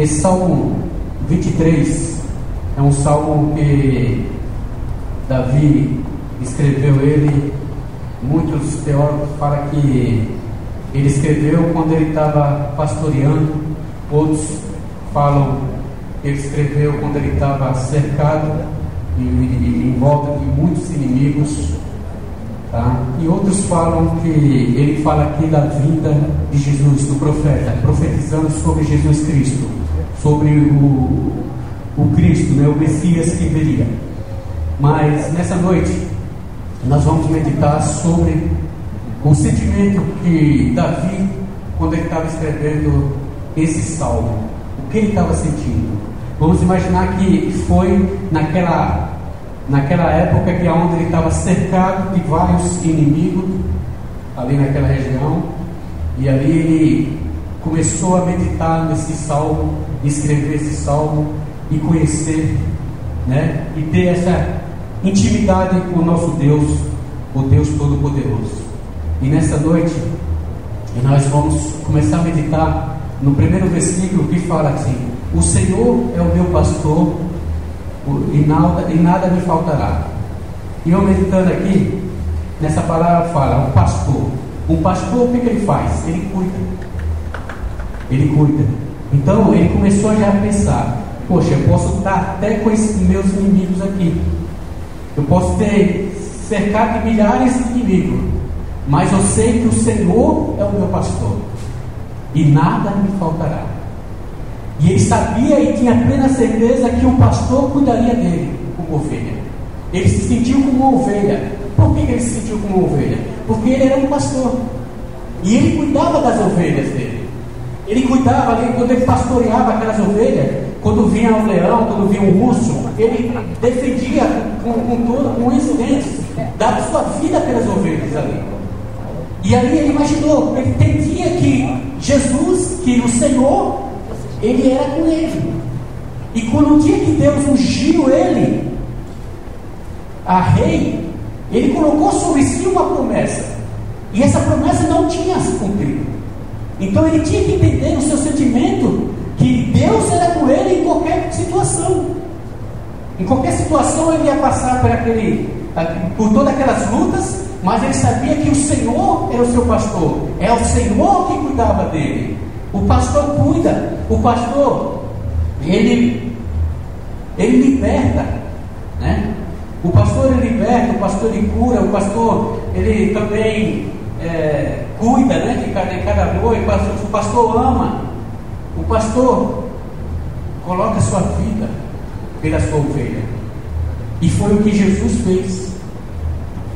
Esse Salmo 23 é um salmo que Davi escreveu ele. Muitos teólogos falam que ele escreveu quando ele estava pastoreando, outros falam que ele escreveu quando ele estava cercado e, e, em volta de muitos inimigos. Tá? E outros falam que ele fala aqui da vinda de Jesus, do profeta, profetizando sobre Jesus Cristo, sobre o, o Cristo, né, o Messias que viria. Mas nessa noite nós vamos meditar sobre o sentimento que Davi, quando ele estava escrevendo esse salmo, o que ele estava sentindo. Vamos imaginar que foi naquela, naquela época que onde ele estava cercado de vários inimigos, ali naquela região, e ali ele começou a meditar nesse salmo, escrever esse salmo e conhecer, né, e ter essa intimidade com o nosso Deus, o Deus Todo-Poderoso. E nessa noite, nós vamos começar a meditar no primeiro versículo que fala assim: O Senhor é o meu pastor e nada, e nada me faltará. E eu meditando aqui, nessa palavra fala: um pastor. Um pastor, o que ele faz? Ele cuida. Ele cuida. Então ele começou já a pensar: Poxa, eu posso estar até com esses meus inimigos aqui. Eu posso ter cercado de milhares de inimigos. Mas eu sei que o Senhor é o meu pastor e nada me faltará. E ele sabia e tinha plena certeza que o pastor cuidaria dele como ovelha. Ele se sentiu como uma ovelha. Por que ele se sentiu como uma ovelha? Porque ele era um pastor. E ele cuidava das ovelhas dele. Ele cuidava ali, quando ele pastoreava aquelas ovelhas, quando vinha um leão, quando vinha um urso, ele defendia com, com, todo, com dentes, dava sua vida pelas ovelhas ali. E ali ele imaginou, ele entendia que Jesus, que o Senhor, ele era com ele. E quando o dia que Deus ungiu ele a rei, ele colocou sobre si uma promessa. E essa promessa não tinha se cumprido. Então ele tinha que entender no seu sentimento que Deus era com ele em qualquer situação. Em qualquer situação ele ia passar por, aquele, por todas aquelas lutas, mas ele sabia que o Senhor era o seu pastor, é o Senhor que cuidava dele. O pastor cuida, o pastor, ele, ele liberta, né? O pastor ele liberta, o pastor ele cura, o pastor ele também é, cuida né, de cada, de cada noite, o pastor ama, o pastor coloca sua vida pela sua ovelha. E foi o que Jesus fez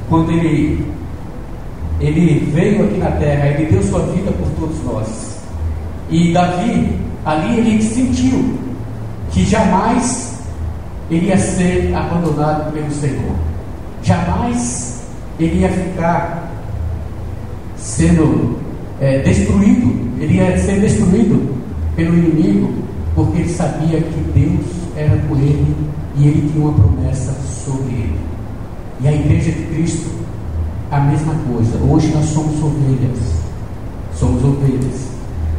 quando ele, ele veio aqui na terra, ele deu sua vida por todos nós. E Davi, ali ele sentiu que jamais ele ia ser abandonado pelo Senhor. Jamais ele ia ficar sendo é, destruído, ele ia ser destruído pelo inimigo, porque ele sabia que Deus era por ele e ele tinha uma promessa sobre ele. E a igreja de Cristo, a mesma coisa. Hoje nós somos ovelhas. Somos ovelhas.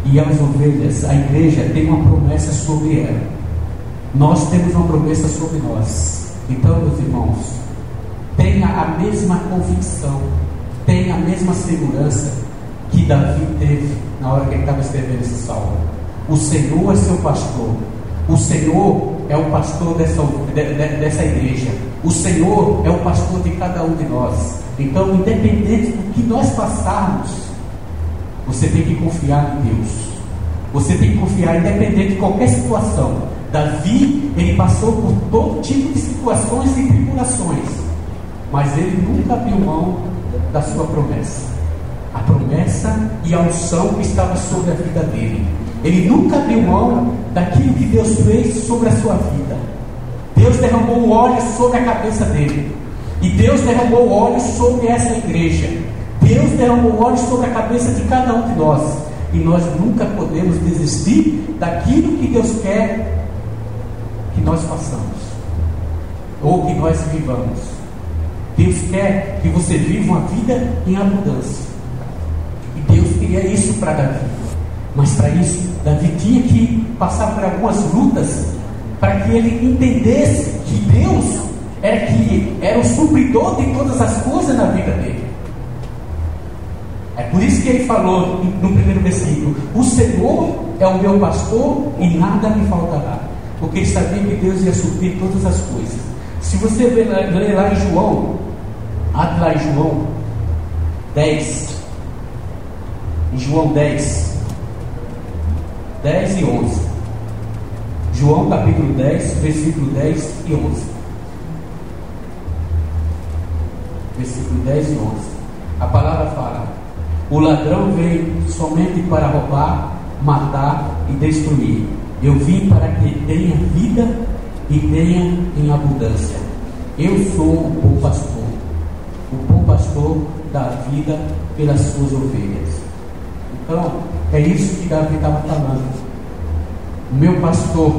E as ovelhas, a igreja tem uma promessa sobre ela. Nós temos uma promessa sobre nós. Então, meus irmãos, tenha a mesma convicção, tenha a mesma segurança que Davi teve na hora que ele estava escrevendo esse salmo. O Senhor é seu pastor. O Senhor é o pastor dessa, dessa igreja. O Senhor é o pastor de cada um de nós. Então, independente do que nós passarmos, você tem que confiar em Deus. Você tem que confiar, independente de qualquer situação. Davi, ele passou por todo tipo de situações e tribulações, mas ele nunca abriu mão da sua promessa. A promessa e a unção estava sobre a vida dele. Ele nunca abriu mão daquilo que Deus fez sobre a sua vida. Deus derramou óleo sobre a cabeça dele. E Deus derramou óleo sobre essa igreja. Deus derramou óleo sobre a cabeça de cada um de nós. E nós nunca podemos desistir daquilo que Deus quer que nós façamos. Ou que nós vivamos. Deus quer que você viva uma vida em abundância. E Deus queria isso para Davi. Mas para isso, Davi tinha que passar por algumas lutas para que ele entendesse que Deus era que era o supridor de todas as coisas na vida dele. É por isso que ele falou no primeiro versículo: O Senhor é o meu pastor e nada me faltará. Porque ele sabia que Deus ia suprir todas as coisas. Se você ler lá em João, abre lá em João 10, em João 10, 10 e 11. João capítulo 10, versículo 10 e 11. Versículo 10 e 11. A palavra fala: O ladrão veio somente para roubar, matar e destruir. Eu vim para que tenha vida e tenha em abundância. Eu sou o pastor. O bom pastor dá vida pelas suas ovelhas. Então, é isso que Davi estava falando. O meu pastor,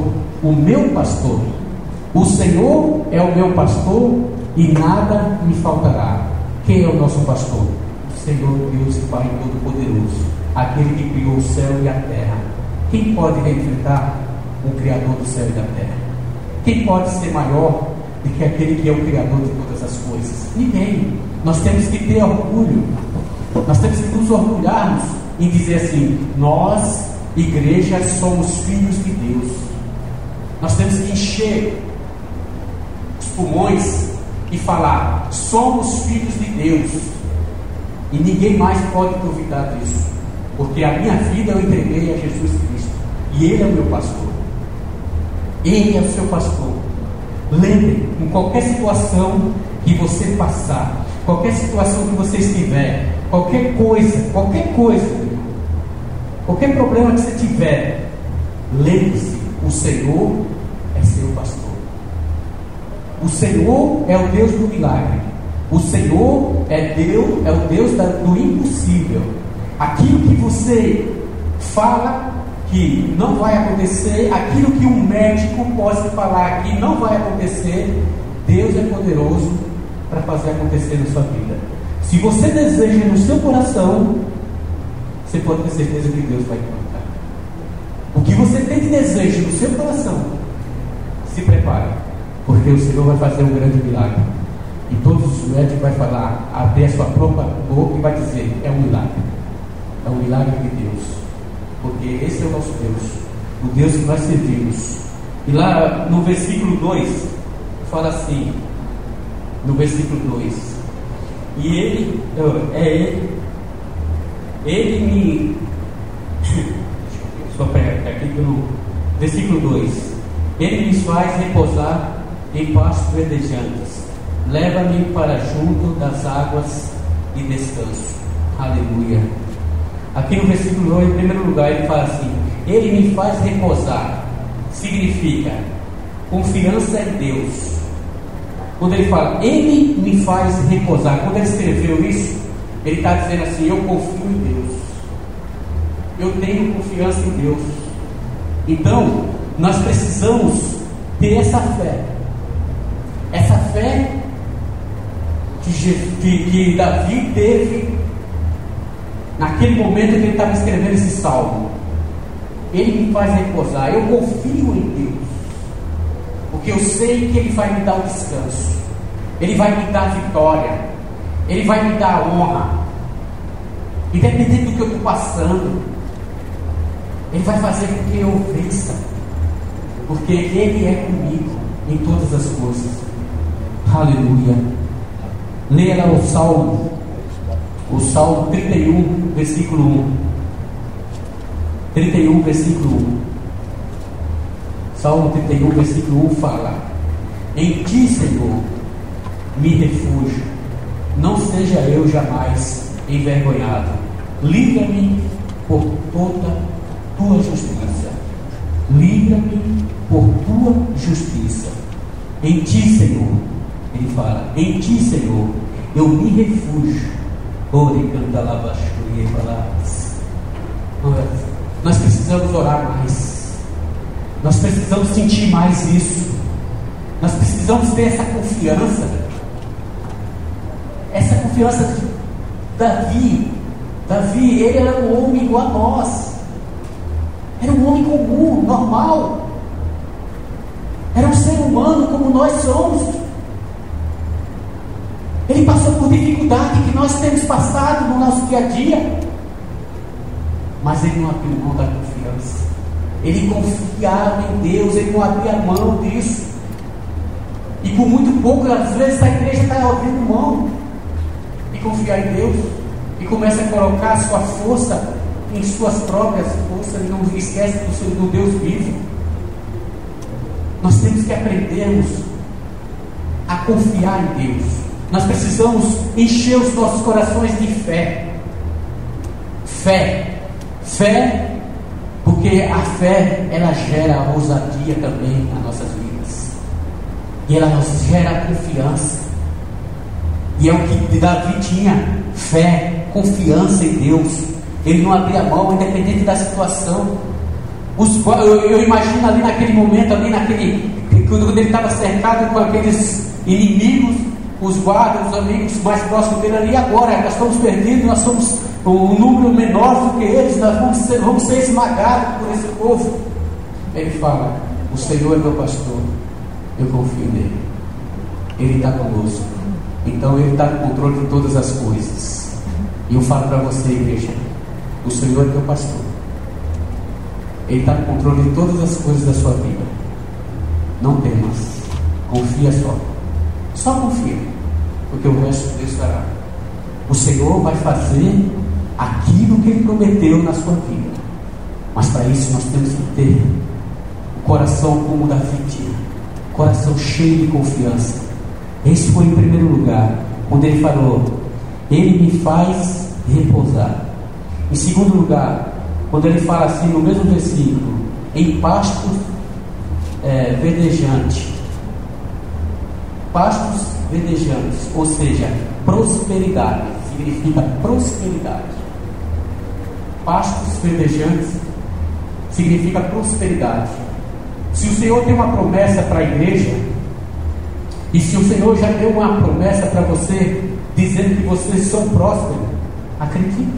o meu pastor, o Senhor é o meu pastor e nada me faltará. Quem é o nosso pastor? O Senhor Deus Pai Todo-Poderoso, aquele que criou o céu e a terra. Quem pode enfrentar o Criador do céu e da terra? Quem pode ser maior do que aquele que é o Criador de todas as coisas? Ninguém. Nós temos que ter orgulho. Nós temos que nos orgulharmos e dizer assim: nós, igreja, somos filhos de Deus. Nós temos que encher os pulmões e falar: somos filhos de Deus. E ninguém mais pode duvidar disso, porque a minha vida eu entreguei a Jesus Cristo e Ele é o meu pastor. Ele é o seu pastor. Lembre, em qualquer situação que você passar, qualquer situação que você estiver, qualquer coisa, qualquer coisa Qualquer problema que você tiver, lembre-se: o Senhor é seu pastor. O Senhor é o Deus do milagre. O Senhor é Deus, é o Deus do impossível. Aquilo que você fala que não vai acontecer, aquilo que um médico pode falar que não vai acontecer, Deus é poderoso para fazer acontecer na sua vida. Se você deseja no seu coração, você pode ter certeza que Deus vai contar. O que você tem de desejo no seu coração, se prepare, porque o Senhor vai fazer um grande milagre. E todos os médicos vão falar, abrir a sua própria boca e vai dizer, é um milagre. É um milagre de Deus. Porque esse é o nosso Deus, o Deus que nós servimos. E lá no versículo 2, fala assim, no versículo 2, e ele, é ele ele me. Só pegar aqui pelo versículo 2. Ele me faz repousar em pastos verdejantes. Leva-me para junto das águas e descanso. Aleluia. Aqui no versículo 2, em primeiro lugar, ele fala assim: Ele me faz repousar. Significa confiança em Deus. Quando ele fala, Ele me faz repousar. Quando ele escreveu isso, ele está dizendo assim: Eu confio em Deus. Eu tenho confiança em Deus. Então, nós precisamos ter essa fé. Essa fé que, que, que Davi teve naquele momento que ele estava escrevendo esse salmo. Ele me faz repousar. Eu confio em Deus. Porque eu sei que Ele vai me dar o descanso. Ele vai me dar vitória. Ele vai me dar honra. Independente do que eu estou passando, Ele vai fazer com que eu vença. Porque Ele é comigo em todas as coisas. Aleluia. Leia lá o Salmo, o Salmo 31, versículo 1. 31, versículo 1. Salmo 31, versículo 1 fala: Em ti, Senhor, me refúgio não seja eu jamais envergonhado. Livra-me por toda tua justiça. Livra-me por tua justiça. Em ti, Senhor, ele fala, em ti, Senhor, eu me refugio. Nós precisamos orar mais. Nós precisamos sentir mais isso. Nós precisamos ter essa confiança essa confiança de Davi. Davi, ele era um homem igual a nós. Era um homem comum, normal. Era um ser humano como nós somos. Ele passou por dificuldade que nós temos passado no nosso dia a dia. Mas ele não abriu mão da confiança. Ele confiava em Deus, ele não abria mão disso. E por muito pouco, às vezes, a igreja está abrindo mão de confiar em Deus. E começa a colocar a sua força em suas próprias forças e não esquece do seu do Deus vivo. Nós temos que aprendermos a confiar em Deus. Nós precisamos encher os nossos corações de fé. Fé. Fé, porque a fé, ela gera ousadia também nas nossas vidas. E ela nos gera confiança. E é o que Davi tinha: fé, confiança em Deus. Ele não abria mão, independente da situação. Os, eu, eu, imagino ali naquele momento, ali naquele. Quando ele estava cercado com aqueles inimigos, os guardas, os amigos mais próximos dele ali, agora nós estamos perdidos, nós somos um número menor do que eles, nós vamos ser, vamos ser esmagados por esse povo. Ele fala: O Senhor é meu pastor, eu confio nele, ele está conosco, então ele está no controle de todas as coisas. E eu falo para você, igreja: O Senhor é teu pastor, ele está no controle de todas as coisas da sua vida. Não temas, confia só. Só confia, porque o resto Deus fará. O Senhor vai fazer aquilo que Ele prometeu na sua vida. Mas para isso nós temos que ter o coração como Davi tinha, coração cheio de confiança. Esse foi em primeiro lugar, quando ele falou: Ele me faz repousar. Em segundo lugar, quando ele fala assim no mesmo versículo, em pastos é, verdejantes. Pastos verdejantes, ou seja, prosperidade, significa prosperidade. Pastos verdejantes significa prosperidade. Se o Senhor tem uma promessa para a igreja, e se o Senhor já deu uma promessa para você, dizendo que vocês são prósperos, acredite.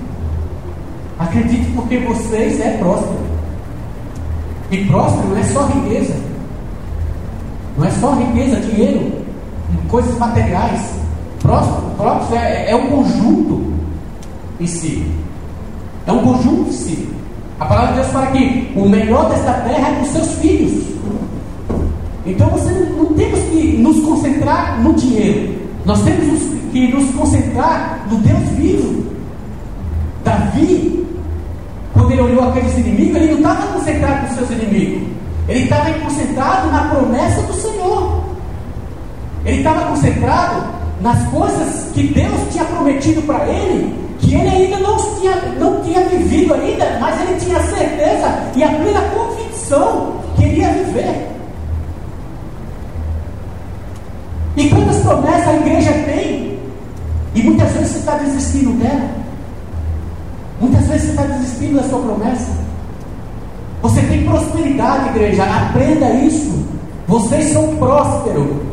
Acredite porque vocês é próspero. E próspero não é só riqueza. Não é só riqueza, dinheiro, coisas materiais. Próspero é, é um conjunto em si. É um conjunto em si. A palavra de Deus fala que o melhor desta terra é dos seus filhos. Então você não temos que nos concentrar no dinheiro. Nós temos que nos concentrar no Deus vivo. Davi, quando ele olhou aqueles inimigos, ele não estava concentrado nos seus inimigos. Ele estava concentrado na promessa do Senhor. Ele estava concentrado nas coisas que Deus tinha prometido para ele, que ele ainda não tinha, não tinha vivido ainda, mas ele tinha certeza e a plena convicção que ele ia viver. E quantas promessas a igreja tem? E muitas vezes você está desistindo dela. Muitas vezes você está desistindo da sua promessa. Você tem prosperidade, igreja. Aprenda isso. Vocês são prósperos.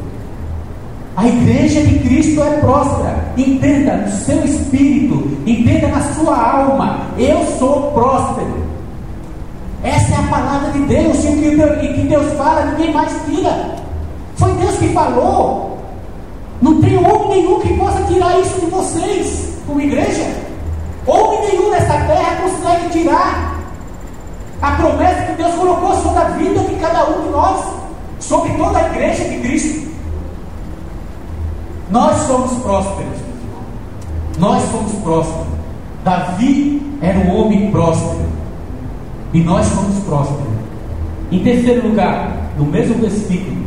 A igreja de Cristo é próspera. Entenda no seu espírito, entenda na sua alma. Eu sou próspero. Essa é a palavra de Deus. E o que Deus fala, ninguém mais tira. Foi Deus que falou. Não tem homem nenhum que possa tirar isso de vocês, como igreja. Homem nenhum nessa terra consegue tirar a promessa que Deus colocou sobre a vida de cada um de nós, sobre toda a igreja de Cristo. Nós somos prósperos, nós somos prósperos. Davi era um homem próspero e nós somos prósperos. Em terceiro lugar, no mesmo versículo,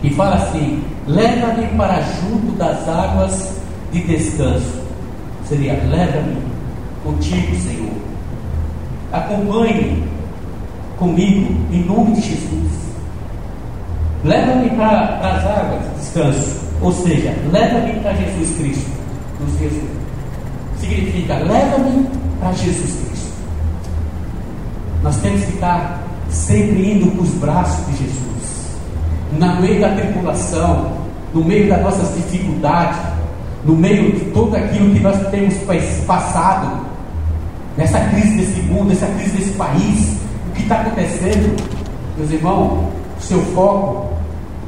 que fala assim: Leva-me para junto das águas de descanso. Seria: Leva-me contigo, Senhor. Acompanhe comigo, em nome de Jesus. Leva-me para as águas de descanso. Ou seja, leva-me para Jesus Cristo. Nos dias Significa, leva-me para Jesus Cristo. Nós temos que estar sempre indo para os braços de Jesus no meio da tribulação, no meio das nossas dificuldades, no meio de tudo aquilo que nós temos passado, nessa crise desse mundo, nessa crise desse país, que está acontecendo, meus irmãos, seu foco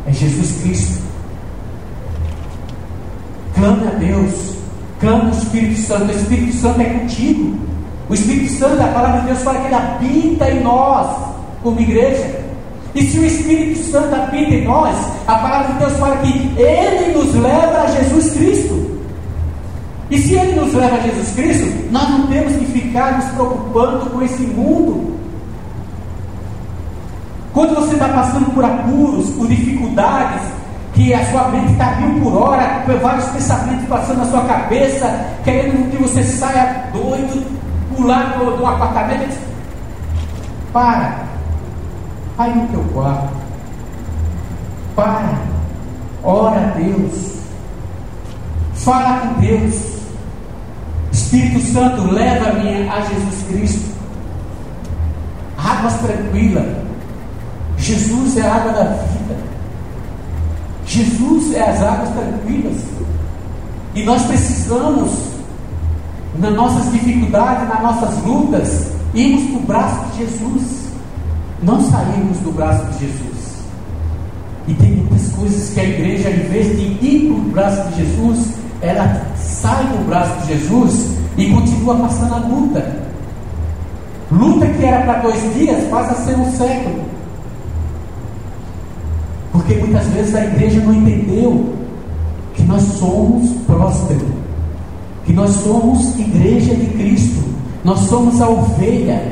é Jesus Cristo. Clame a Deus, clame o Espírito Santo, o Espírito Santo é contigo. O Espírito Santo, a palavra de Deus fala que ele habita em nós, como igreja. E se o Espírito Santo habita em nós, a palavra de Deus fala que ele nos leva a Jesus Cristo. E se ele nos leva a Jesus Cristo, nós não temos que ficar nos preocupando com esse mundo. Quando você está passando por apuros, por dificuldades, que a sua mente está mil por hora, com vários pensamentos passando na sua cabeça, querendo que você saia doido, pular do, do apartamento, para, vai no teu quarto, para, ora a Deus, fala com Deus, Espírito Santo, leva-me a Jesus Cristo. Águas tranquilas. Jesus é a água da vida. Jesus é as águas tranquilas. E nós precisamos, nas nossas dificuldades, nas nossas lutas, irmos para o braço de Jesus. Não sairmos do braço de Jesus. E tem muitas coisas que a igreja, em vez de ir para o braço de Jesus, ela sai do braço de Jesus e continua passando a luta. Luta que era para dois dias passa a ser um século. Porque muitas vezes a igreja não entendeu que nós somos prósperos, que nós somos igreja de Cristo, nós somos a ovelha.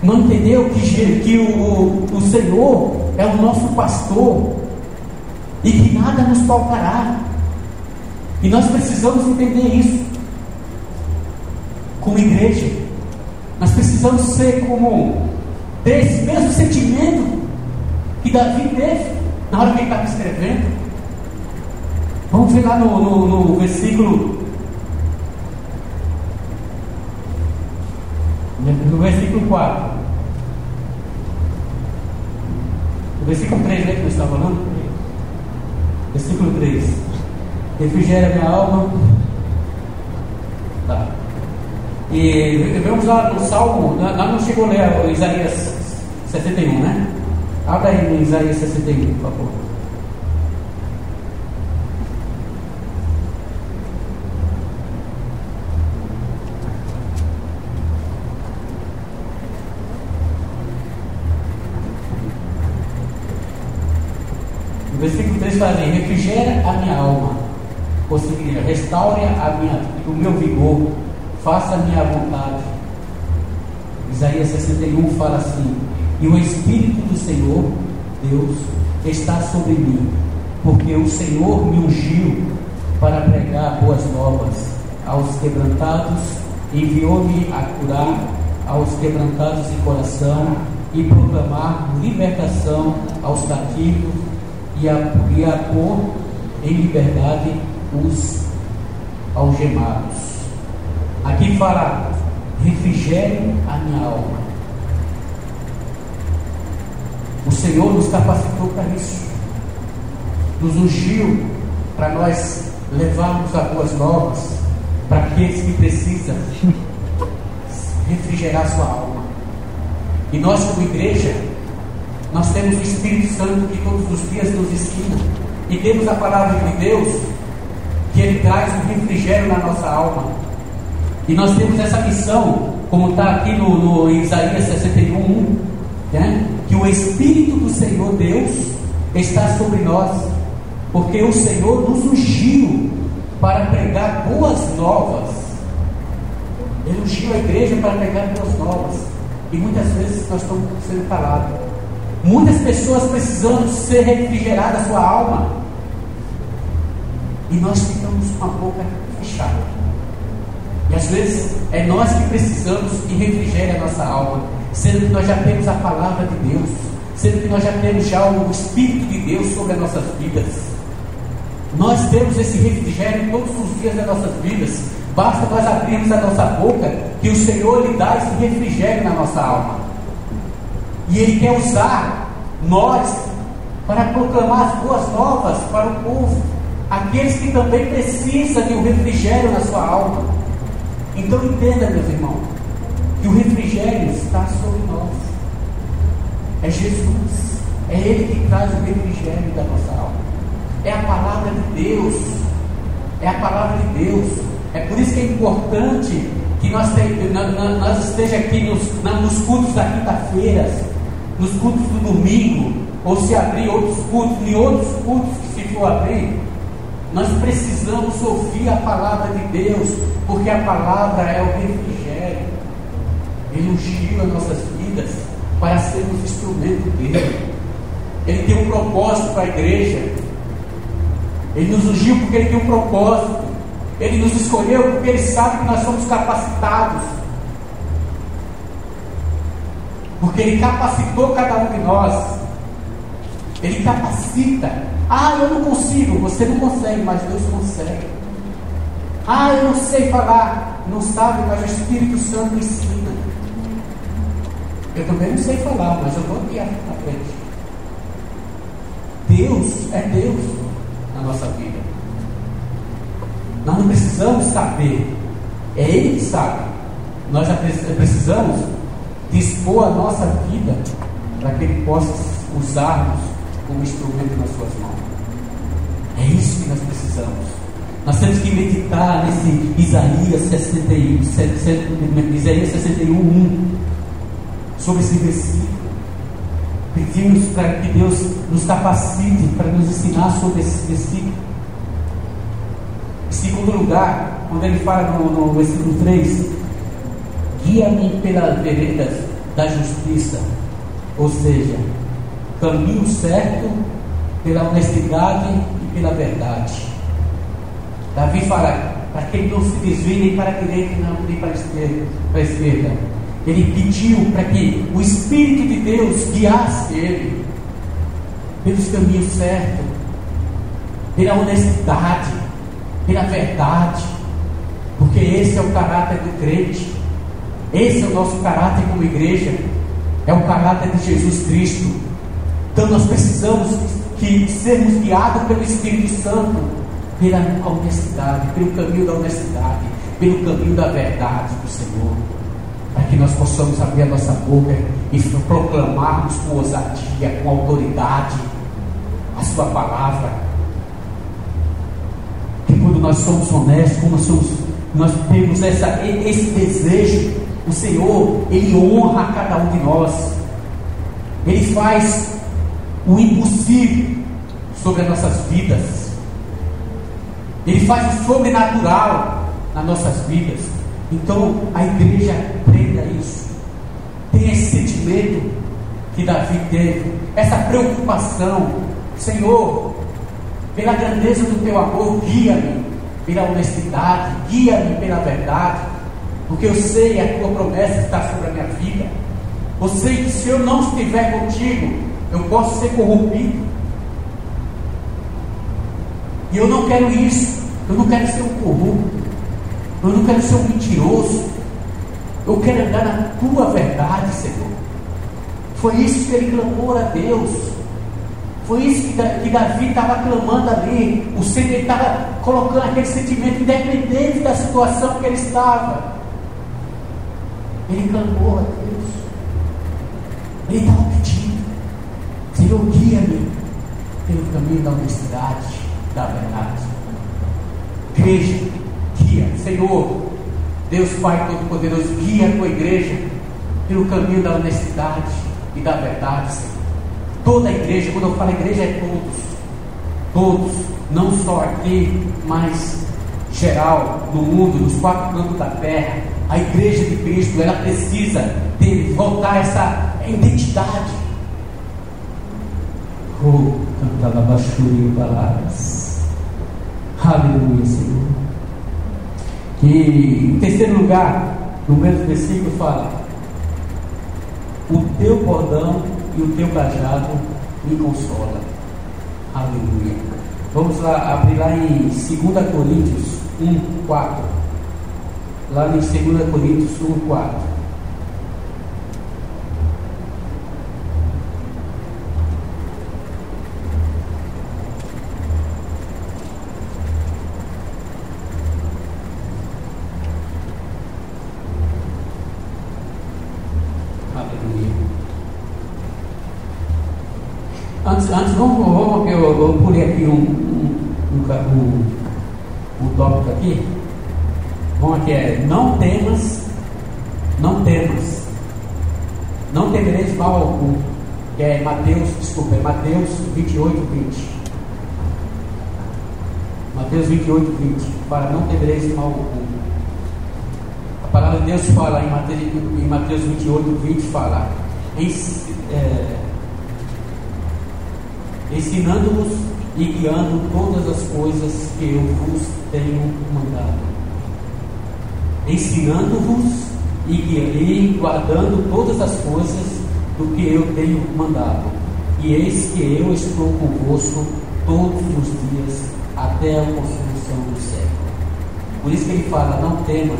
Não entendeu que, que o, o Senhor é o nosso pastor e que nada nos faltará. E nós precisamos entender isso. Como igreja, nós precisamos ser como ter esse mesmo sentimento que Davi teve na hora que ele estava escrevendo. Vamos ver lá no, no, no versículo. No versículo 4. No versículo 3, né, que eu estava falando? Versículo 3 refrigera minha alma. Tá. E vamos lá no Salmo, lá não chegou a ler Isaías 61, né? Abra aí Isaías 61, por favor. O versículo 3 fala assim: refrigera a minha alma conseguiria restaure a minha, o meu vigor, faça a minha vontade. Isaías 61 fala assim: E o Espírito do Senhor, Deus, está sobre mim, porque o Senhor me ungiu para pregar boas novas aos quebrantados, enviou-me a curar aos quebrantados de coração e proclamar libertação aos cativos e a, e a pôr em liberdade os algemados. Aqui fala: refrigere a minha alma. O Senhor nos capacitou para isso, nos ungiu para nós levarmos as boas novas para aqueles que precisam refrigerar sua alma. E nós, como igreja, nós temos o Espírito Santo que todos os dias nos ensina, e temos a palavra de Deus que Ele traz um refrigério na nossa alma. E nós temos essa missão, como está aqui no, no Isaías 61, né? O Espírito do Senhor Deus está sobre nós, porque o Senhor nos ungiu para pregar boas novas. Ele ungiu a igreja para pregar boas novas. E muitas vezes nós estamos sendo calados. Muitas pessoas precisando ser refrigeradas a sua alma e nós ficamos com a boca fechada. E às vezes é nós que precisamos que refrigere a nossa alma, sendo que nós já temos a palavra de Deus, sendo que nós já temos já o Espírito de Deus sobre as nossas vidas. Nós temos esse refrigério todos os dias das nossas vidas. Basta nós abrirmos a nossa boca que o Senhor lhe dá esse refrigério na nossa alma. E Ele quer usar nós para proclamar as boas novas para o povo aqueles que também precisam de um refrigério na sua alma. Então entenda, meus irmãos, que o refrigério está sobre nós. É Jesus. É Ele que traz o refrigério da nossa alma. É a palavra de Deus. É a palavra de Deus. É por isso que é importante que nós, nós esteja aqui nos, nos cultos da quinta-feira, nos cultos do domingo, ou se abrir outros cultos, em outros cultos que se for abrir, nós precisamos ouvir a palavra de Deus, porque a palavra é o refrigério. Ele ungiu as nossas vidas para sermos instrumento dele. Ele tem um propósito para a igreja. Ele nos ungiu porque ele tem um propósito. Ele nos escolheu porque Ele sabe que nós somos capacitados. Porque Ele capacitou cada um de nós. Ele capacita. Ah, eu não consigo. Você não consegue, mas Deus consegue. Ah, eu não sei falar. Não sabe, mas o Espírito Santo ensina. Eu também não sei falar, mas eu vou aqui à frente. Deus é Deus na nossa vida. Nós não precisamos saber, é Ele que sabe. Nós já precisamos dispor a nossa vida para que Ele possa usarmos como instrumento nas suas mãos. É isso que nós precisamos. Nós temos que meditar nesse Isaías 61, Isaías 61, 1, sobre esse versículo. Pedimos para que Deus nos capacite para nos ensinar sobre esse versículo. Em segundo lugar, quando ele fala no, no versículo 3, guia-me pelas veredas da justiça, ou seja, caminho certo pela honestidade e pela verdade. Davi fala, para que ele não se desvie nem para a direita nem para a esquerda. Ele pediu para que o Espírito de Deus guiasse ele pelos caminhos certos, pela honestidade, pela verdade, porque esse é o caráter do crente, esse é o nosso caráter como igreja, é o caráter de Jesus Cristo. Então nós precisamos que sermos guiados pelo Espírito Santo, pela honestidade, pelo caminho da honestidade, pelo caminho da verdade do Senhor, para que nós possamos abrir a nossa boca e proclamarmos com ousadia, com autoridade, a Sua palavra quando nós somos honestos, nós, somos, nós temos essa, esse desejo, o Senhor, Ele honra cada um de nós. Ele faz o impossível sobre as nossas vidas. Ele faz o sobrenatural nas nossas vidas. Então a igreja aprenda isso. Tem esse sentimento que Davi teve, essa preocupação. Senhor, pela grandeza do teu amor, guia-me pela honestidade, guia-me pela verdade, porque eu sei a tua promessa está sobre a minha vida. Eu sei que se eu não estiver contigo, eu posso ser corrompido. E eu não quero isso. Eu não quero ser um corrupto. Eu não quero ser um mentiroso. Eu quero andar na tua verdade, Senhor. Foi isso que ele clamou a Deus. Foi isso que Davi estava clamando ali. O Senhor estava colocando aquele sentimento, independente da situação que ele estava. Ele clamou a Deus. Ele estava pedindo: Senhor, guia-me pelo caminho da honestidade, da verdade. Igreja, guia. Senhor, Deus Pai Todo-Poderoso, guia a tua igreja pelo caminho da honestidade e da verdade, Senhor. Toda a igreja, quando eu falo igreja, é todos. Todos, não só aqui, mas geral, no mundo, nos quatro cantos da terra. A igreja de Cristo, ela precisa ter, voltar essa identidade. Oh, cantava baixurinho palavras. Aleluia, Senhor. Que em terceiro lugar, no mesmo versículo fala: O teu cordão e o teu cajado me consola. Aleluia. Vamos lá, abrir lá em 2 Coríntios 1, 4. Lá em 2 Coríntios 1, 4. Antes, antes vamos, vamos eu, eu pulei aqui um, um, um, um, tópico aqui. Vamos aqui, é não temas, não temas, não temereis mal algum. Que é Mateus, desculpa, é Mateus 28, 20. Mateus 28, 20. Para não temereis mal algum. A palavra de Deus fala em Mateus, em Mateus 28, 20, fala. Em, é, ensinando-vos e guiando todas as coisas que eu vos tenho mandado. Ensinando-vos e, e guardando todas as coisas do que eu tenho mandado. E eis que eu estou convosco todos os dias até a consumação do século. Por isso que ele fala: Não temas,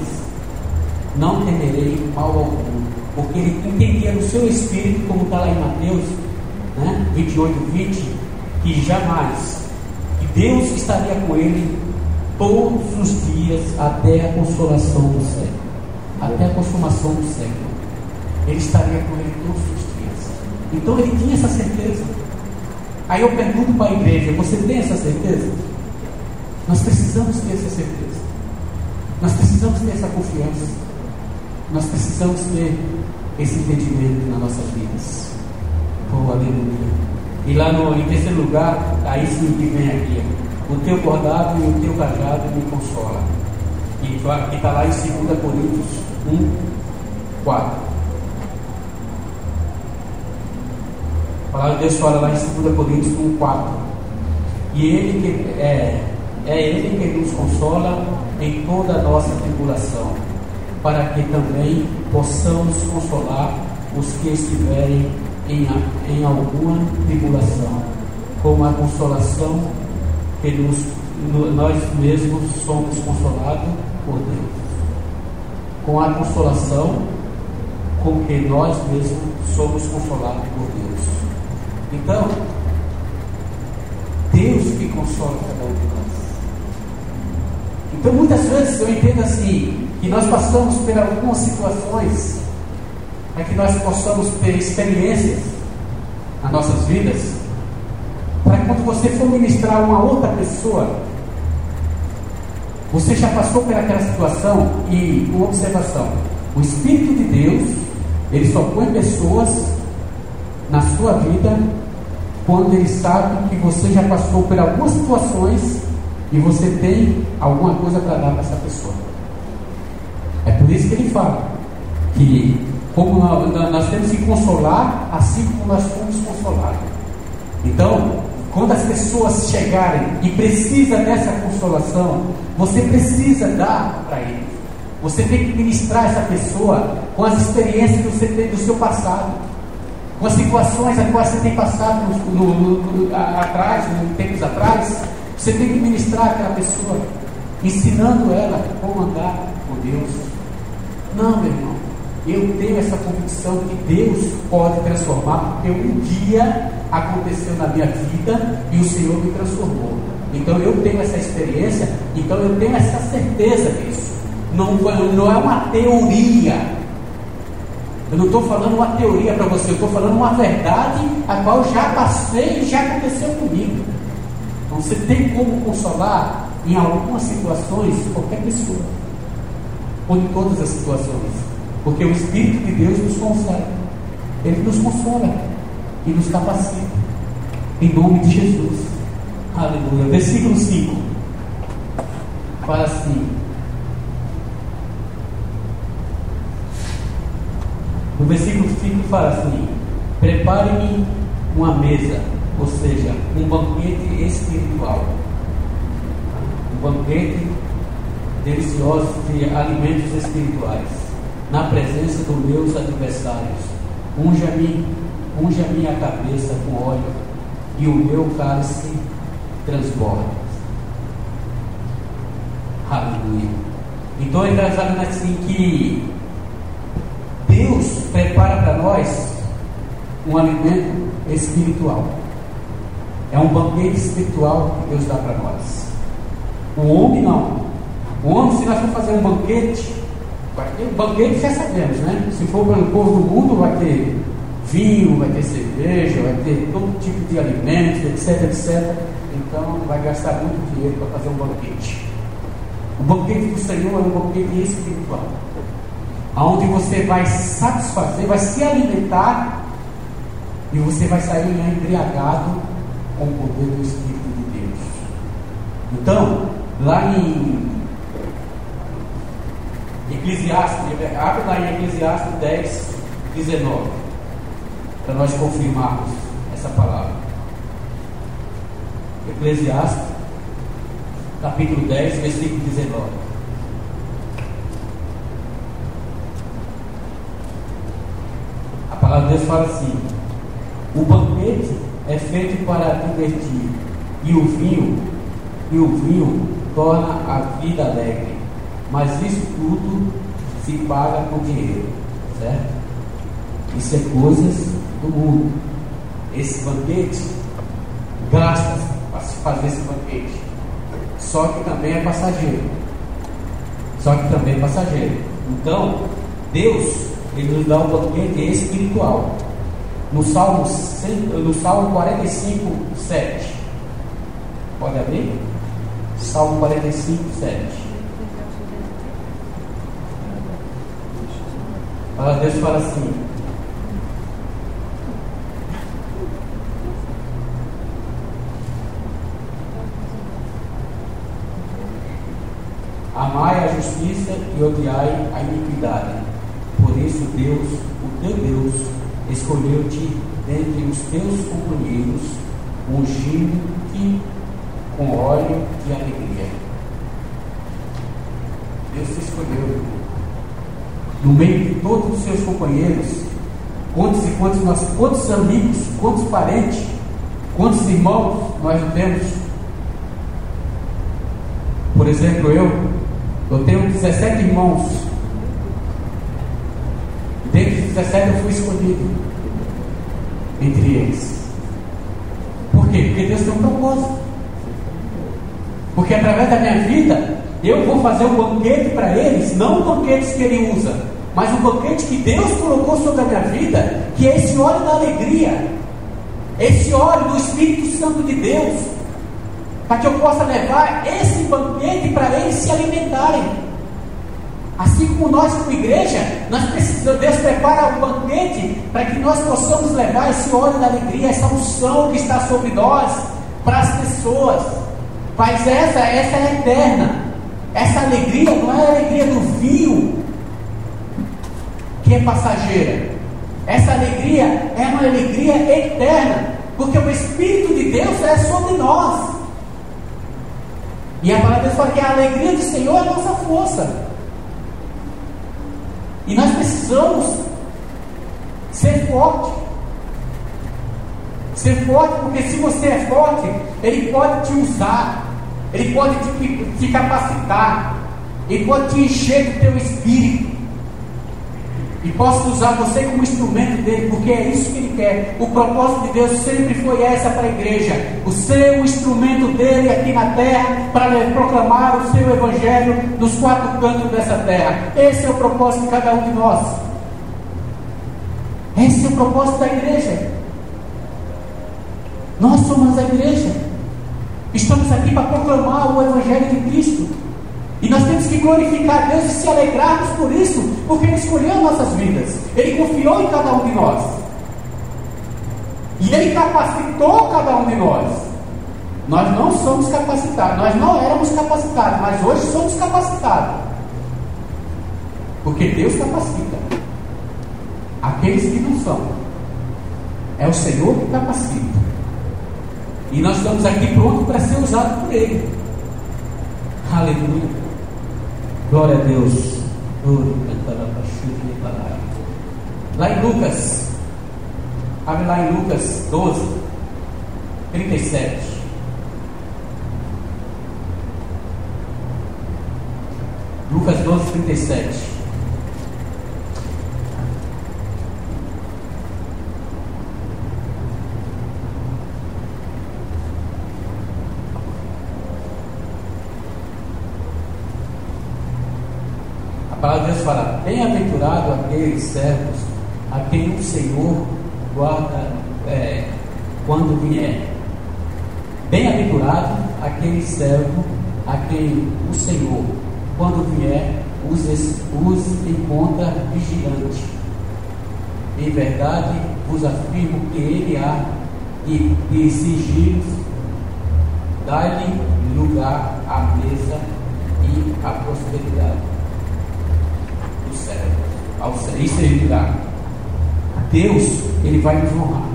não temerei mal algum, porque ele entendia no seu espírito, como está lá em Mateus né, 28, 20, que jamais, que Deus estaria com ele todos os dias até a consolação do século, até a consumação do século. Ele estaria com ele todos os dias. Então ele tinha essa certeza. Aí eu pergunto para a igreja: você tem essa certeza? Nós precisamos ter essa certeza. Nós precisamos ter essa confiança. Nós precisamos ter esse entendimento nas nossas vidas. Oh, aleluia. E lá no, em terceiro lugar, aí sim que vem aqui, o teu bordado e o teu cajado me consola. Que está lá em 2 Coríntios 1, 4. A palavra de Deus fala lá em 2 Coríntios 1, 4. E ele que é, é ele que nos consola em toda a nossa tribulação, para que também possamos consolar os que estiverem em, em alguma tribulação, como a consolação que nos, no, nós mesmos somos consolados por Deus. Com a consolação com que nós mesmos somos consolados por Deus. Então, Deus que consola cada um de nós. Então, muitas vezes eu entendo assim, que nós passamos por algumas situações para que nós possamos ter experiências nas nossas vidas, para quando você for ministrar uma outra pessoa, você já passou por aquela situação e, uma observação, o Espírito de Deus, ele só põe pessoas na sua vida quando ele sabe que você já passou por algumas situações e você tem alguma coisa para dar para essa pessoa. É por isso que ele fala que como nós, nós temos que consolar, assim como nós fomos consolados. Então, quando as pessoas chegarem e precisam dessa consolação, você precisa dar para eles. Você tem que ministrar essa pessoa com as experiências que você tem do seu passado, com as situações as quais você tem passado no, no, no, atrás, no tempos atrás. Você tem que ministrar aquela pessoa, ensinando ela como andar com Deus. Não, meu irmão eu tenho essa convicção que Deus pode transformar, porque um dia aconteceu na minha vida e o Senhor me transformou. Então eu tenho essa experiência, então eu tenho essa certeza disso. Não, não é uma teoria. Eu não estou falando uma teoria para você, eu estou falando uma verdade a qual já passei e já aconteceu comigo. Então você tem como consolar em algumas situações qualquer pessoa, ou em todas as situações. Porque o Espírito de Deus nos consola. Ele nos consola e nos capacita. Em nome de Jesus. Aleluia. Versículo 5. Fala assim. No versículo 5 fala assim: Prepare-me uma mesa, ou seja, um banquete espiritual. Um banquete delicioso de alimentos espirituais na presença dos meus adversários. Unja-me, unja minha cabeça com óleo, e o meu cálice transborda. Aleluia. Então ele está falando assim que Deus prepara para nós um alimento espiritual. É um banquete espiritual que Deus dá para nós. O homem não. O homem, se nós for fazer um banquete, Vai ter banquete, já sabemos, né? Se for para o povo do mundo, vai ter vinho, vai ter cerveja, vai ter todo tipo de alimentos, etc, etc. Então vai gastar muito dinheiro para fazer um banquete. O banquete do Senhor é um banquete espiritual. Onde você vai satisfazer, vai se alimentar e você vai sair embriagado com o poder do Espírito de Deus. Então, lá em Eclesiastes, abre lá em Eclesiastes 10, 19, para nós confirmarmos essa palavra. Eclesiastes, capítulo 10, versículo 19. A palavra de Deus fala assim: O banquete é feito para divertir, e o vinho, e o vinho torna a vida alegre. Mas isso tudo se paga com dinheiro, certo? Isso é coisas do mundo. Esse banquete gasta para se fazer esse banquete. Só que também é passageiro. Só que também é passageiro. Então, Deus, Ele nos dá um banquete espiritual. No Salmo, no Salmo 45, 7. Pode abrir? Salmo 45, 7. Fala, Deus fala assim. Amai a justiça e odiai a iniquidade. Por isso Deus, o teu Deus, escolheu-te dentre os teus companheiros, ungindo-te com óleo de alegria. Deus te escolheu no meio de todos os seus companheiros, quantos e quantos, nós, quantos amigos, quantos parentes, quantos irmãos nós temos? Por exemplo, eu, eu tenho 17 irmãos. Dentre os 17 eu fui escolhido entre eles. Por quê? Porque Deus tem um propósito. Porque através da minha vida, eu vou fazer um banquete para eles, não banquetes que ele usa, mas um banquete que Deus colocou sobre a minha vida, que é esse óleo da alegria, esse óleo do Espírito Santo de Deus, para que eu possa levar esse banquete para eles se alimentarem. Assim como nós, como igreja, nós precisamos, Deus prepara o banquete para que nós possamos levar esse óleo da alegria, essa unção que está sobre nós, para as pessoas. Mas essa, essa é eterna. Essa alegria não é a alegria do vinho que é passageira. Essa alegria é uma alegria eterna, porque o Espírito de Deus é sobre nós. E a palavra de Deus fala que a alegria do Senhor é a nossa força. E nós precisamos ser forte. Ser forte, porque se você é forte, Ele pode te usar. Ele pode te, te capacitar, Ele pode te encher do teu espírito. E posso usar você como instrumento dele, porque é isso que ele quer. O propósito de Deus sempre foi essa para a igreja: o instrumento dele aqui na terra para proclamar o seu evangelho nos quatro cantos dessa terra. Esse é o propósito de cada um de nós. Esse é o propósito da igreja. Nós somos a igreja. Estamos aqui para proclamar o Evangelho de Cristo. E nós temos que glorificar Deus e se alegrarmos por isso, porque Ele escolheu nossas vidas. Ele confiou em cada um de nós. E Ele capacitou cada um de nós. Nós não somos capacitados, nós não éramos capacitados, mas hoje somos capacitados. Porque Deus capacita aqueles que não são. É o Senhor que capacita. E nós estamos aqui prontos para ser usados por Ele. Aleluia. Glória a Deus. Lá em Lucas, abre lá em Lucas 12, 37. Lucas 12, 37. palavra de Deus fala: Bem-aventurado aqueles servos a quem o Senhor guarda é, quando vier. Bem-aventurado aquele servo a quem o Senhor, quando vier, os, os encontra vigilante. Em verdade, vos afirmo que ele há de sigir, dar-lhe lugar à mesa e à prosperidade do servo. Ao, é lugar. Deus, ele vai nos honrar.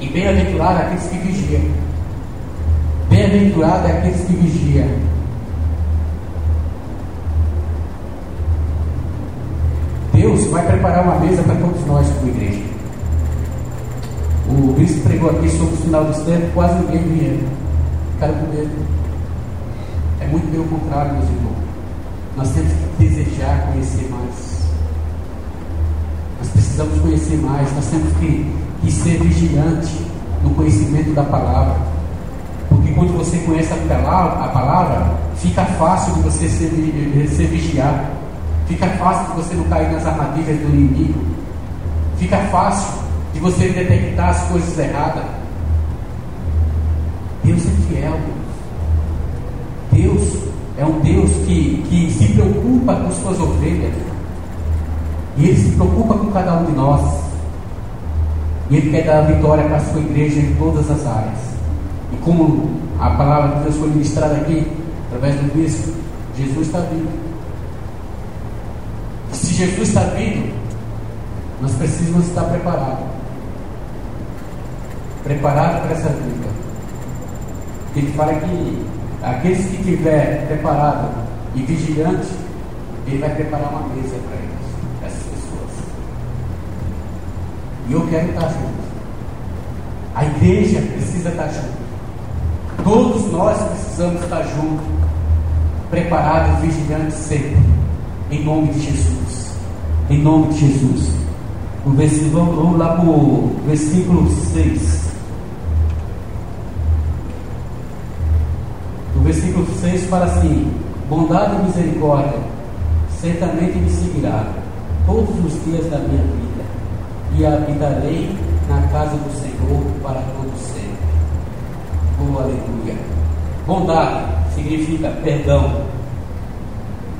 E bem-aventurado aqueles que vigiam. Bem-aventurado aqueles que vigiam. Deus vai preparar uma mesa para todos nós como igreja. O bispo pregou aqui sobre o final dos tempos, quase ninguém vinha. Ficaram com medo. É muito pelo contrário, meus irmãos. Nós temos que desejar conhecer mais. Nós precisamos conhecer mais, nós temos que, que ser vigilante no conhecimento da palavra. Porque quando você conhece a palavra, a palavra fica fácil de você ser, ser vigiado. Fica fácil de você não cair nas armadilhas do inimigo. Fica fácil de você detectar as coisas erradas. Deus é fiel. Deus é um Deus que, que se preocupa com suas ovelhas. E Ele se preocupa com cada um de nós. E Ele quer dar a vitória para a sua igreja em todas as áreas. E como a palavra de Deus foi ministrada aqui, através do bispo, Jesus está vindo. Se Jesus está vindo, nós precisamos estar preparados. Preparados para essa vida. Ele fala que aqueles que estiver preparado e vigilante, ele vai preparar uma mesa para eles, essas pessoas. E eu quero estar junto. A igreja precisa estar junto. Todos nós precisamos estar juntos, preparados, vigilantes sempre. Em nome de Jesus. Em nome de Jesus. O versículo, vamos lá para o versículo 6. Versículo 6 fala assim: Bondade e misericórdia certamente me seguirá todos os dias da minha vida, e habitarei na casa do Senhor para todo sempre. Oh, aleluia. Bondade significa perdão.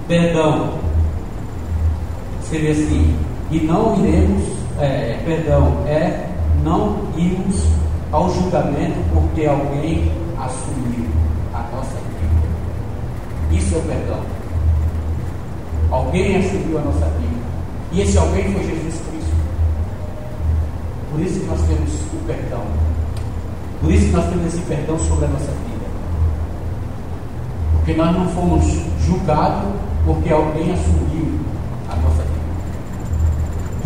Perdão seria assim, e não iremos, é, perdão, é não irmos ao julgamento porque alguém assumiu. O perdão. Alguém assumiu a nossa vida. E esse alguém foi Jesus Cristo. Por isso que nós temos o perdão. Por isso que nós temos esse perdão sobre a nossa vida. Porque nós não fomos julgados porque alguém assumiu a nossa vida.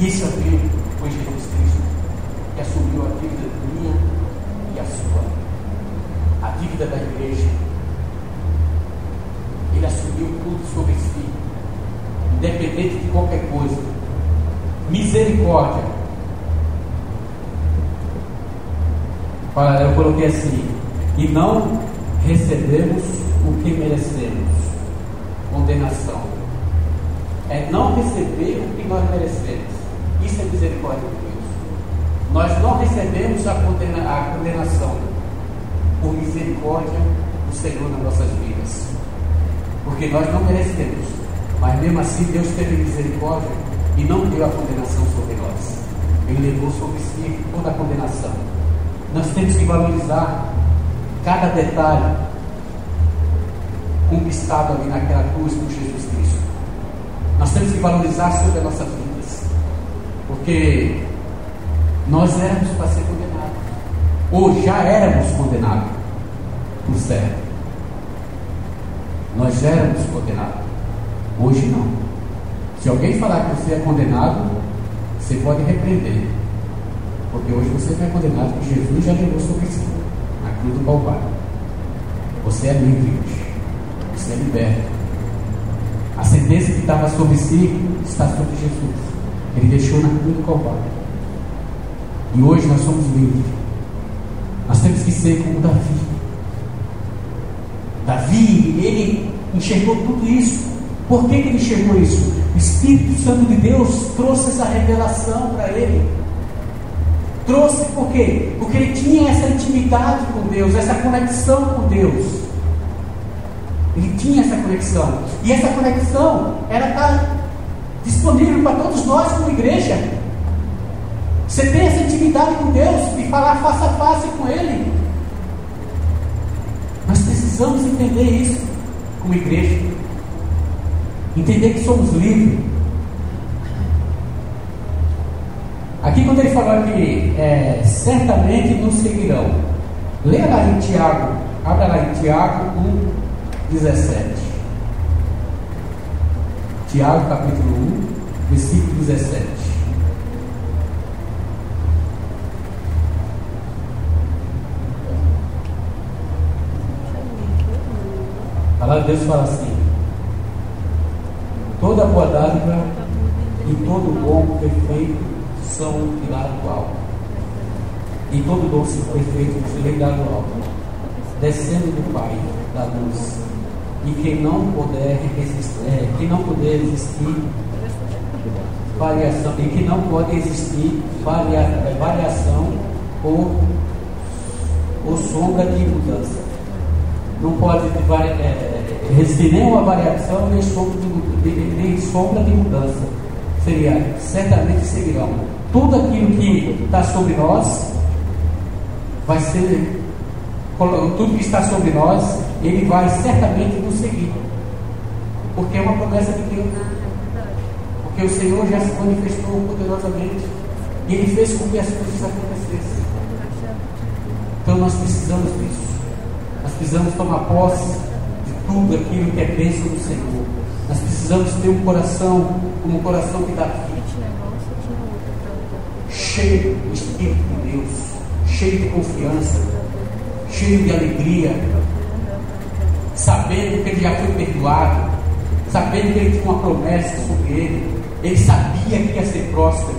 E esse alguém foi Jesus Cristo, que assumiu a dívida minha e a sua, a dívida da igreja. Ele assumiu tudo sobre si, independente de qualquer coisa. Misericórdia. Eu coloquei assim, e não recebemos o que merecemos. Condenação. É não receber o que nós merecemos. Isso é misericórdia de Deus. Nós não recebemos a, condena, a condenação por misericórdia do Senhor nas nossas vidas. Porque nós não merecemos. Mas mesmo assim Deus teve misericórdia e não deu a condenação sobre nós. Ele levou sobre si toda a condenação. Nós temos que valorizar cada detalhe conquistado ali naquela cruz por Jesus Cristo. Nós temos que valorizar sobre a nossa vida. Porque nós éramos para ser condenados. Ou já éramos condenados por certo. Nós éramos condenados. Hoje não. Se alguém falar que você é condenado, você pode repreender. Porque hoje você não é condenado, porque Jesus já levou sobre si na cruz do Calvário. Você é livre hoje. Você é liberto. A sentença que estava sobre si está sobre Jesus. Ele deixou na cruz do Calvário. E hoje nós somos livres. Nós temos que ser como Davi. Davi, ele enxergou tudo isso. Por que, que ele enxergou isso? O Espírito Santo de Deus trouxe essa revelação para ele. Trouxe por quê? Porque ele tinha essa intimidade com Deus, essa conexão com Deus. Ele tinha essa conexão. E essa conexão era estar disponível para todos nós como igreja. Você tem essa intimidade com Deus e falar face a face com Ele. Precisamos entender isso como igreja. Entender que somos livres. Aqui quando ele falou que é, certamente nos seguirão. Leia lá em Tiago, abra lá em Tiago 1, 17. Tiago capítulo 1, versículo 17. A palavra de Deus fala assim: toda boa dádiva e todo bom perfeito são de lá do alto. E todo doce perfeito vem lá do alto, descendo do Pai da luz. E quem não puder resistir, é, que não puder existir variação, e que não pode existir varia, é, variação ou, ou sombra de mudança. Não pode é, existir nenhuma variação nem sombra de, nem sombra de mudança. Seria certamente seguirão tudo aquilo que está sobre nós vai ser, tudo que está sobre nós, ele vai certamente nos seguir. Porque é uma promessa de Deus. Porque o Senhor já se manifestou poderosamente. E Ele fez com que as coisas acontecessem. Então nós precisamos disso. Precisamos tomar posse de tudo aquilo que é bênção do Senhor. Nós precisamos ter um coração o coração que dá vida cheio do Espírito de Deus, cheio de confiança, cheio de alegria, sabendo que ele já foi perdoado, sabendo que ele tinha uma promessa sobre ele, ele sabia que ia ser próspero.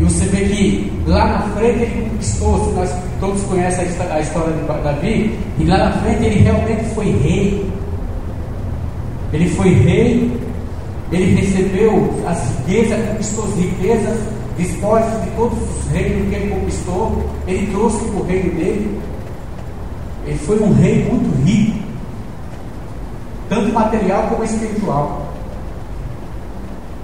E você vê que lá na frente ele conquistou, se nós todos conhecem a história de Davi, e lá na frente ele realmente foi rei. Ele foi rei, ele recebeu as riquezas, conquistou as riquezas, despojos de todos os reinos que ele conquistou, ele trouxe para o reino dele. Ele foi um rei muito rico, tanto material como espiritual.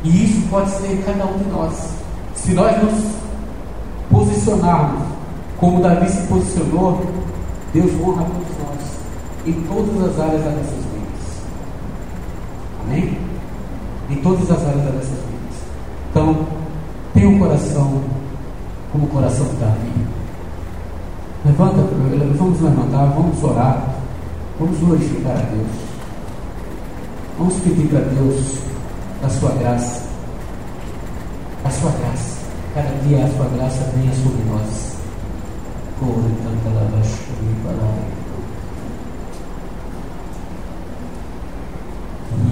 E isso pode ser cada um de nós. Se nós nos posicionarmos como Davi se posicionou, Deus honra todos nós, em todas as áreas das nossas vidas. Amém? Em todas as áreas das nossas vidas. Então, tem um coração como o coração de Davi. Levanta, vamos levantar, vamos orar, vamos glorificar a Deus. Vamos pedir para Deus a sua graça. A sua graça. Cada dia a sua graça venha sobre nós.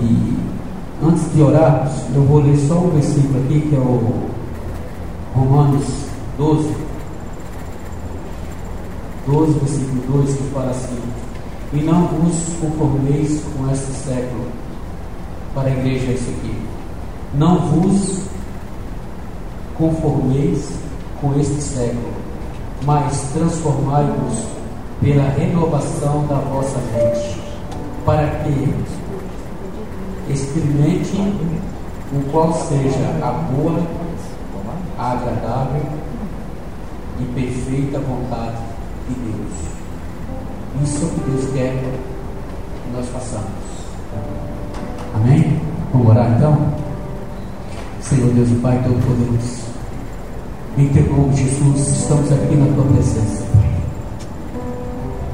E antes de orarmos, eu vou ler só um versículo aqui que é o Romanos 12, 12, versículo 2, que fala assim: E não vos conformeis com este século. Para a igreja, é isso aqui. Não vos conformeis com este século, mas transformai-vos pela renovação da vossa mente, para que experimente o qual seja a boa agradável e perfeita vontade de Deus. Isso é o que Deus quer que nós façamos. Amém? Vamos orar então? Senhor Deus e Pai Todo-Poderoso, em teu nome, Jesus, estamos aqui na tua presença.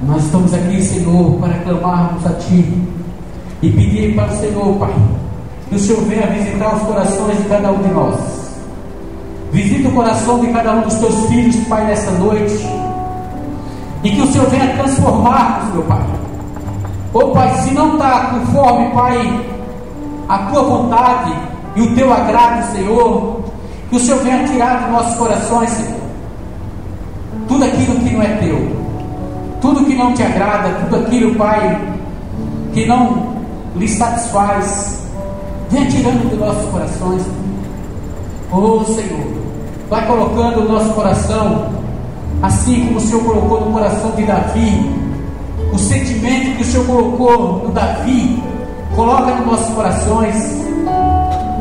Nós estamos aqui, Senhor, para clamarmos a Ti e pedir para o Senhor, Pai, que o Senhor venha visitar os corações de cada um de nós Visita o coração de cada um dos teus filhos, Pai, nessa noite. E que o Senhor venha transformar-nos, meu Pai. Ô oh, Pai, se não está conforme, Pai, a tua vontade e o teu agrado, Senhor, que o Senhor venha tirar dos nossos corações, Senhor, tudo aquilo que não é teu, tudo que não te agrada, tudo aquilo, Pai, que não lhe satisfaz, venha tirando dos nossos corações. Oh Senhor, vai colocando no nosso coração, assim como o Senhor colocou no coração de Davi, o sentimento que o Senhor colocou no Davi, coloca nos nossos corações.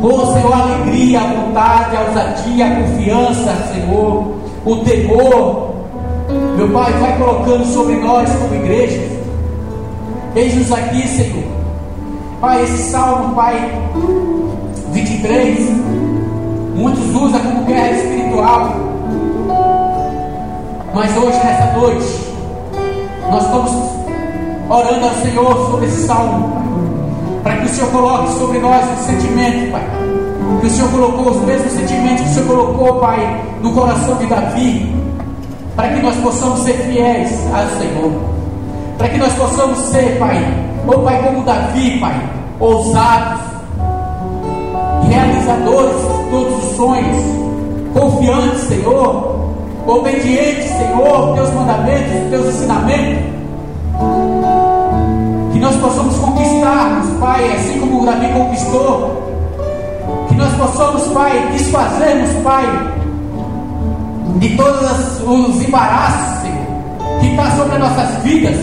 Oh Senhor, a alegria, a vontade, a ousadia, a confiança, Senhor, o temor. Meu Pai, vai colocando sobre nós como igreja. Eis-nos aqui, Senhor. Pai, esse salmo, Pai, 23, muitos usam como guerra espiritual. Mas hoje, nessa noite, nós estamos orando ao Senhor sobre esse salmo, Pai para que o Senhor coloque sobre nós um sentimento, Pai. Que o Senhor colocou os mesmos sentimentos que o Senhor colocou, Pai, no coração de Davi, para que nós possamos ser fiéis ao Senhor, para que nós possamos ser, Pai, ou Pai, como Davi, Pai, ousados, realizadores de todos os sonhos, confiantes, Senhor, obedientes, Senhor, teus mandamentos, teus ensinamentos nós possamos conquistarmos, Pai, assim como o Davi conquistou, que nós possamos, Pai, desfazermos, Pai, de todos os embaraços, Senhor, que está sobre as nossas vidas,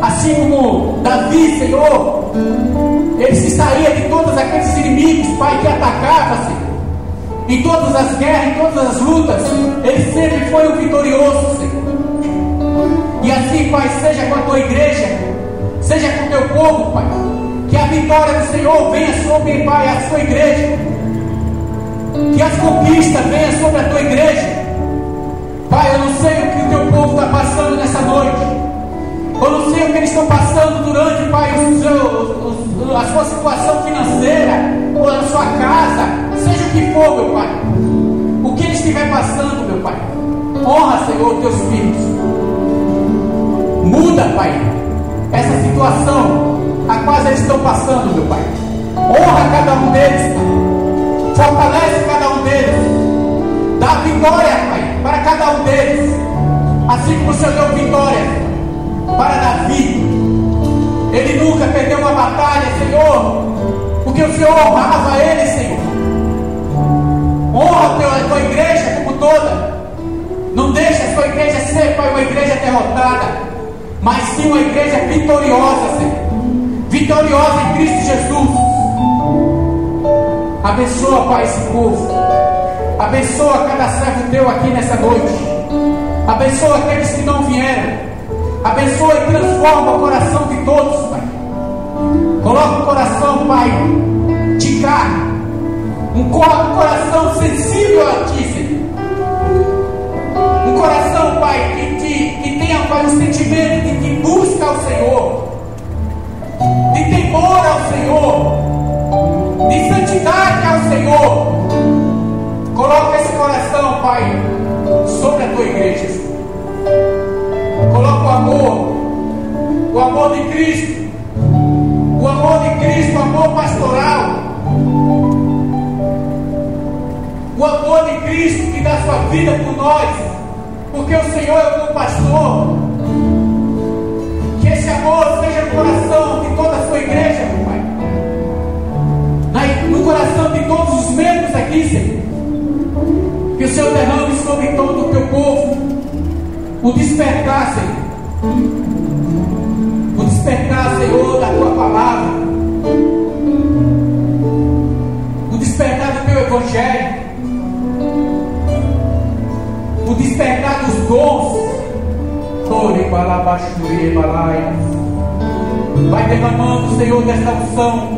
assim como Davi, Senhor, ele se saía de todos aqueles inimigos, Pai, que atacavam, Senhor. Em todas as guerras, em todas as lutas, ele sempre foi o vitorioso, Senhor. E assim, Pai, seja com a tua igreja, seja com o teu povo, Pai. Que a vitória do Senhor venha sobre, Pai, a sua igreja. Que as conquistas venham sobre a tua igreja. Pai, eu não sei o que o teu povo está passando nessa noite. Eu não sei o que eles estão passando durante, Pai, o seu, a sua situação financeira, ou a sua casa, seja o que for, meu Pai. O que eles estiver passando, meu Pai. Honra, Senhor, teus filhos. Muda, Pai essa situação a qual eles estão passando, meu Pai. Honra cada um deles, Pai. Fortalece cada um deles. Dá vitória, Pai, para cada um deles. Assim como o Senhor deu vitória para Davi. Ele nunca perdeu uma batalha, Senhor, porque o Senhor honrava ele, Senhor. Honra a tua igreja como toda. Não deixe a sua igreja ser, Pai, uma igreja derrotada mas sim uma igreja vitoriosa, Senhor. Vitoriosa em Cristo Jesus. Abençoa, Pai, esse povo. Abençoa cada servo teu aqui nessa noite. Abençoa aqueles que não vieram. Abençoa e transforma o coração de todos, Pai. Coloca o coração, Pai, de carne. Um coração sensível a Ti, Senhor. Um coração, Pai, que que tenha, Pai, o sentimento Senhor, de santidade ao Senhor. Coloca esse coração, Pai, sobre a tua igreja. Coloca o amor, o amor de Cristo, o amor de Cristo, o amor pastoral. O amor de Cristo que dá sua vida por nós porque o Senhor é o meu pastor. Que esse amor seja no coração de toda a sua igreja, coração de todos os membros aqui, Senhor. Que o Senhor derrame sobre todo o teu povo o despertar, Senhor. O despertar, Senhor, da tua palavra. O despertar do teu evangelho o despertar dos dons. Vai derramando, Senhor, dessa unção.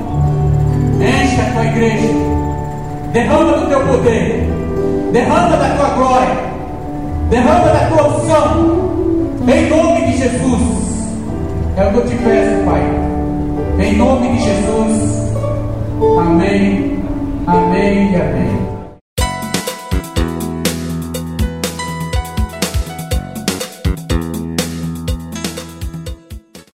Enche a tua igreja. Derrama do teu poder. Derrama da tua glória. Derrama da tua unção. Em nome de Jesus. É o que eu te peço, Pai. Em nome de Jesus. Amém. Amém e amém.